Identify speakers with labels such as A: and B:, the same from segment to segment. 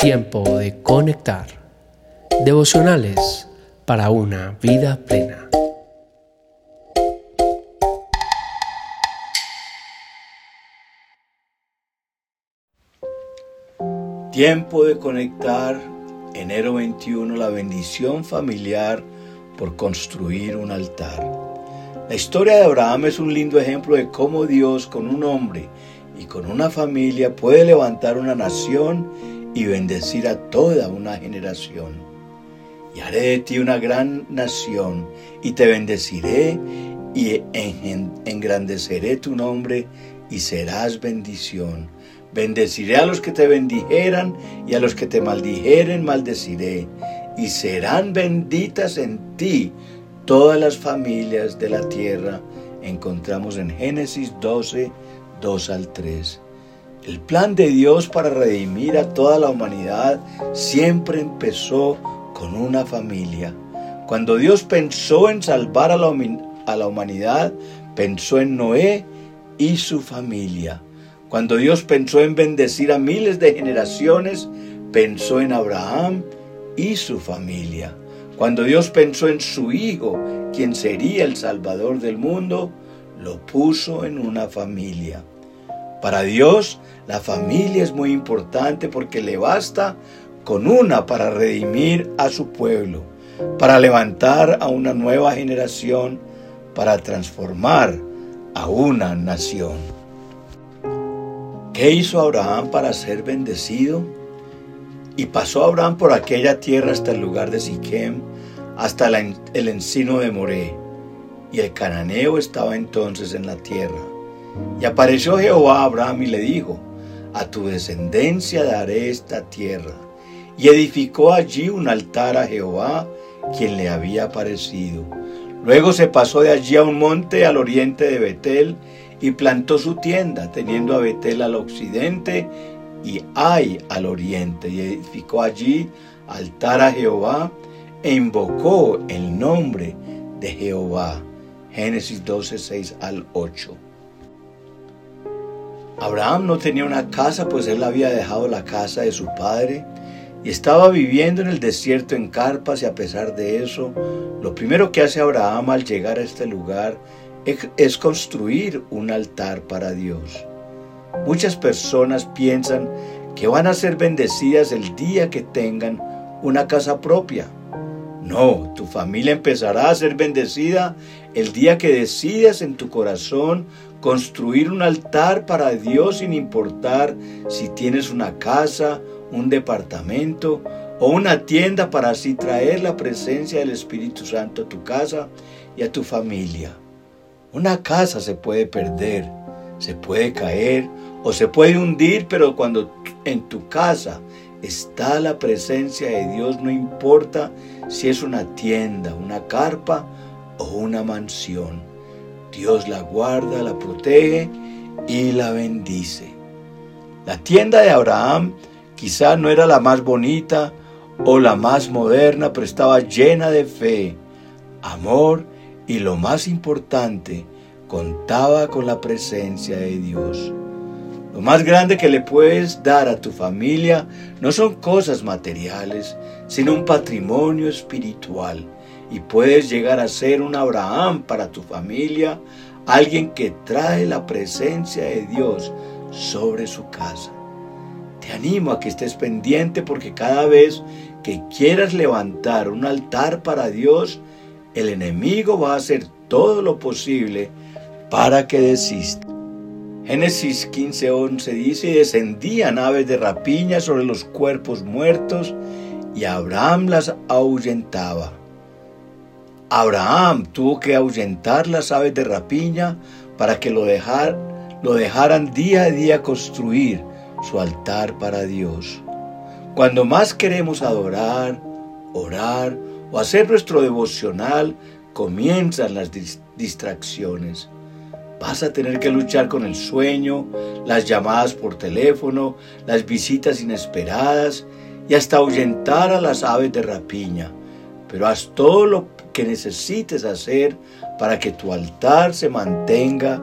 A: Tiempo de conectar. Devocionales para una vida plena.
B: Tiempo de conectar. Enero 21, la bendición familiar por construir un altar. La historia de Abraham es un lindo ejemplo de cómo Dios con un hombre y con una familia puede levantar una nación y bendecir a toda una generación. Y haré de ti una gran nación, y te bendeciré, y engrandeceré tu nombre, y serás bendición. Bendeciré a los que te bendijeran, y a los que te maldijeren maldeciré, y serán benditas en ti todas las familias de la tierra. Encontramos en Génesis 12, 2 al 3. El plan de Dios para redimir a toda la humanidad siempre empezó con una familia. Cuando Dios pensó en salvar a la, humanidad, pensó en Noé y su familia. Cuando Dios pensó en bendecir a miles de generaciones, pensó en Abraham y su familia. Cuando Dios pensó en su Hijo, quien sería el Salvador del mundo, lo puso en una familia. Para Dios, la familia es muy importante porque le basta con una para redimir a su pueblo, para levantar a una nueva generación, para transformar a una nación. ¿Qué hizo Abraham para ser bendecido? Y pasó Abraham por aquella tierra hasta el lugar de Siquem, hasta el encino de Moré, y el cananeo estaba entonces en la tierra. Y apareció Jehová a Abraham y le dijo, a tu descendencia daré esta tierra. Y edificó allí un altar a Jehová, quien le había aparecido. Luego se pasó de allí a un monte al oriente de Betel y plantó su tienda, teniendo a Betel al occidente y Ai al oriente. Y edificó allí altar a Jehová e invocó el nombre de Jehová. Génesis 12, 6 al 8. Abraham no tenía una casa, pues él había dejado la casa de su padre y estaba viviendo en el desierto en carpas y a pesar de eso, lo primero que hace Abraham al llegar a este lugar es construir un altar para Dios. Muchas personas piensan que van a ser bendecidas el día que tengan una casa propia. No, tu familia empezará a ser bendecida el día que decidas en tu corazón construir un altar para Dios sin importar si tienes una casa, un departamento o una tienda para así traer la presencia del Espíritu Santo a tu casa y a tu familia. Una casa se puede perder, se puede caer o se puede hundir, pero cuando en tu casa está la presencia de Dios, no importa si es una tienda, una carpa o una mansión. Dios la guarda, la protege y la bendice. La tienda de Abraham quizá no era la más bonita o la más moderna, pero estaba llena de fe, amor y lo más importante, contaba con la presencia de Dios. Lo más grande que le puedes dar a tu familia no son cosas materiales, sino un patrimonio espiritual y puedes llegar a ser un Abraham para tu familia, alguien que trae la presencia de Dios sobre su casa. Te animo a que estés pendiente porque cada vez que quieras levantar un altar para Dios, el enemigo va a hacer todo lo posible para que desista. Génesis 15:11 dice, y descendían aves de rapiña sobre los cuerpos muertos, y Abraham las ahuyentaba. Abraham tuvo que ahuyentar las aves de rapiña para que lo, lo dejaran día a día construir su altar para Dios. Cuando más queremos adorar, orar o hacer nuestro devocional, comienzan las distracciones. Vas a tener que luchar con el sueño, las llamadas por teléfono, las visitas inesperadas y hasta ahuyentar a las aves de rapiña. Pero haz todo lo que necesites hacer para que tu altar se mantenga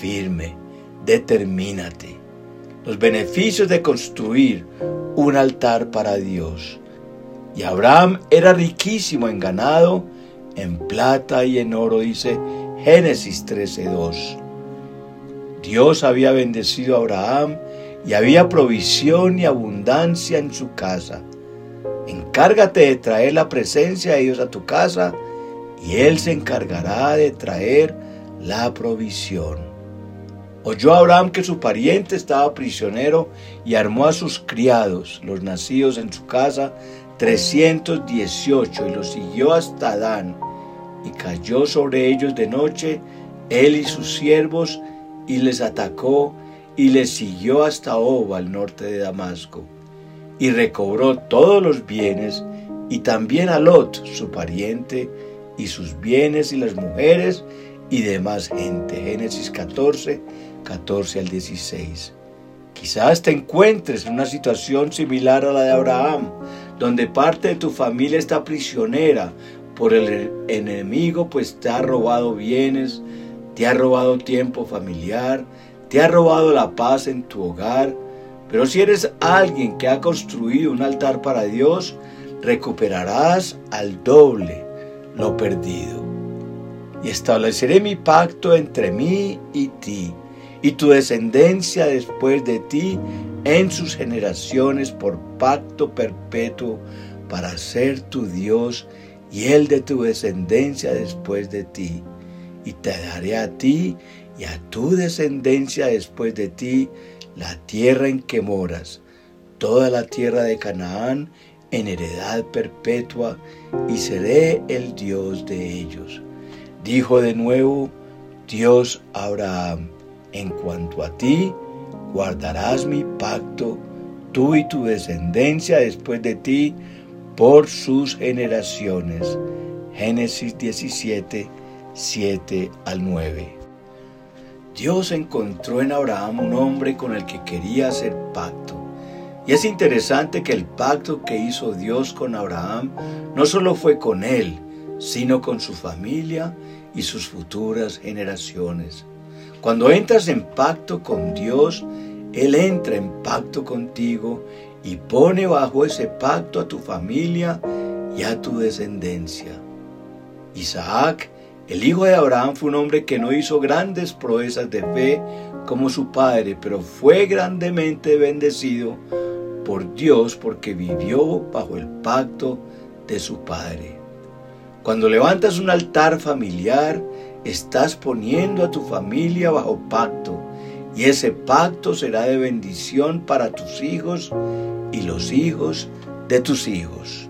B: firme. determínate. Los beneficios de construir un altar para Dios. Y Abraham era riquísimo en ganado, en plata y en oro, dice Génesis 13:2. Dios había bendecido a Abraham y había provisión y abundancia en su casa. Encárgate de traer la presencia de Dios a tu casa y Él se encargará de traer la provisión. Oyó Abraham que su pariente estaba prisionero y armó a sus criados, los nacidos en su casa, 318, y los siguió hasta Adán, y cayó sobre ellos de noche, él y sus siervos, y les atacó, y les siguió hasta Oba, al norte de Damasco, y recobró todos los bienes, y también a Lot, su pariente, y sus bienes y las mujeres y demás gente. Génesis 14, 14 al 16. Quizás te encuentres en una situación similar a la de Abraham, donde parte de tu familia está prisionera por el enemigo, pues te ha robado bienes, te ha robado tiempo familiar, te ha robado la paz en tu hogar. Pero si eres alguien que ha construido un altar para Dios, recuperarás al doble lo perdido. Y estableceré mi pacto entre mí y ti, y tu descendencia después de ti en sus generaciones por pacto perpetuo para ser tu Dios y el de tu descendencia después de ti. Y te daré a ti y a tu descendencia después de ti la tierra en que moras, toda la tierra de Canaán en heredad perpetua y seré el Dios de ellos. Dijo de nuevo Dios Abraham, en cuanto a ti, guardarás mi pacto, tú y tu descendencia después de ti, por sus generaciones. Génesis 17, 7 al 9. Dios encontró en Abraham un hombre con el que quería hacer pacto y es interesante que el pacto que hizo Dios con Abraham no solo fue con él, sino con su familia y sus futuras generaciones. Cuando entras en pacto con Dios, Él entra en pacto contigo y pone bajo ese pacto a tu familia y a tu descendencia. Isaac, el hijo de Abraham, fue un hombre que no hizo grandes proezas de fe como su padre, pero fue grandemente bendecido por Dios porque vivió bajo el pacto de su Padre. Cuando levantas un altar familiar, estás poniendo a tu familia bajo pacto y ese pacto será de bendición para tus hijos y los hijos de tus hijos.